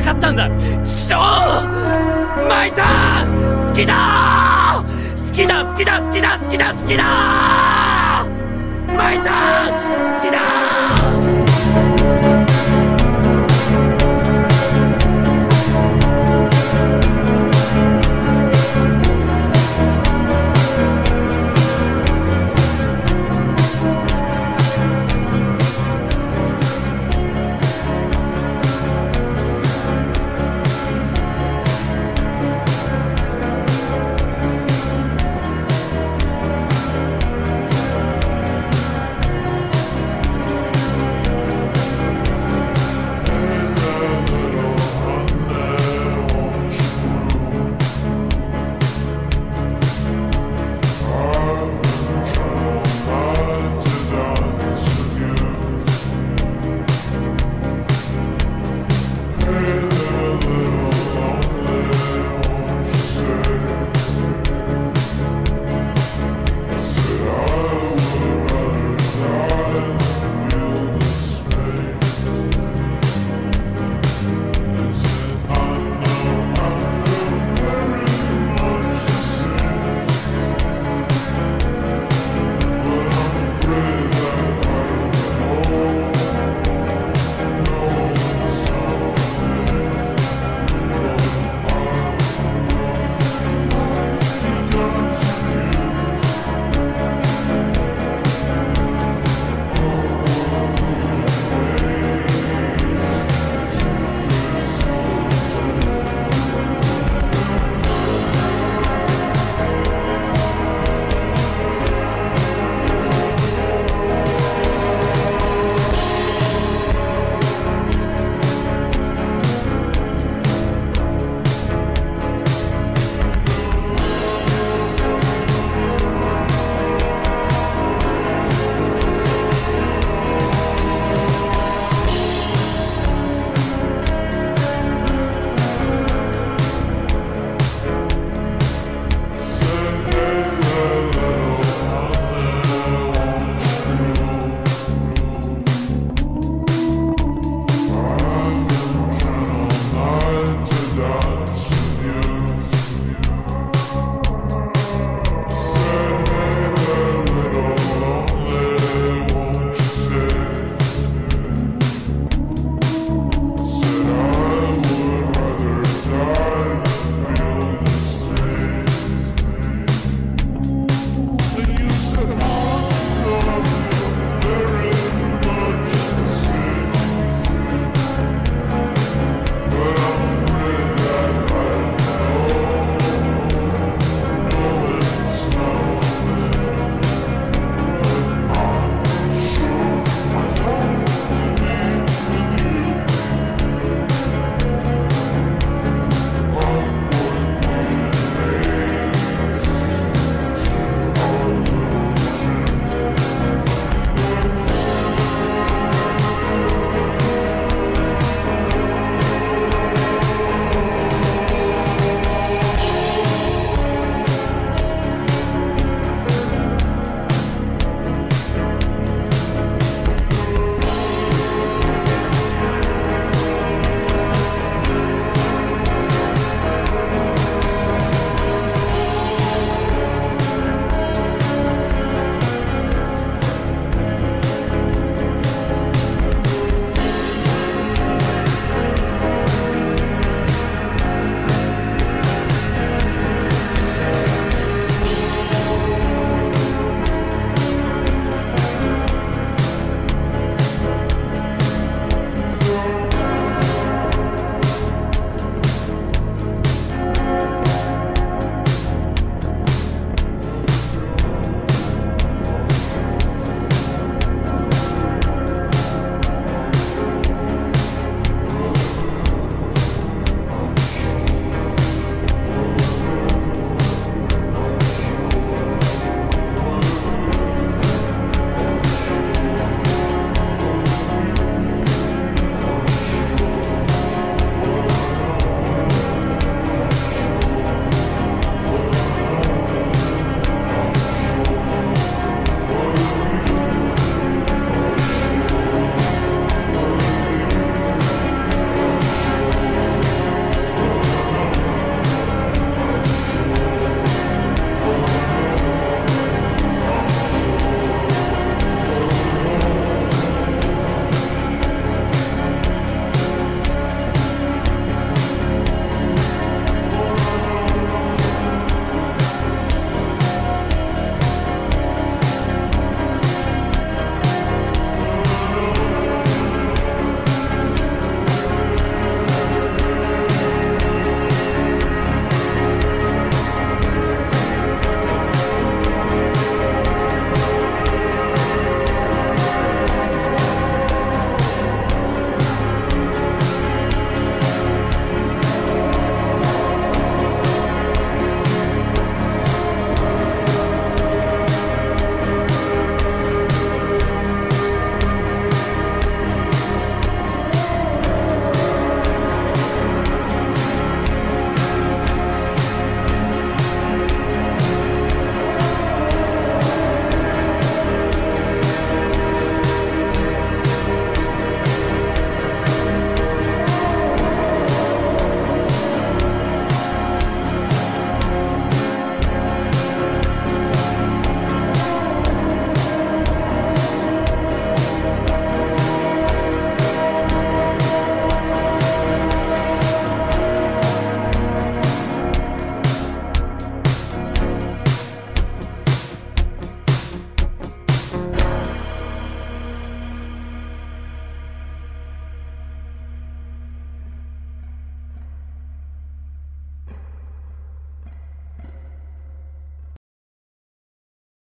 なかったんだ。畜生！舞さん！好きだ好きだ！好きだ！好きだ！好きだ！好きだ！舞さん！好きだ！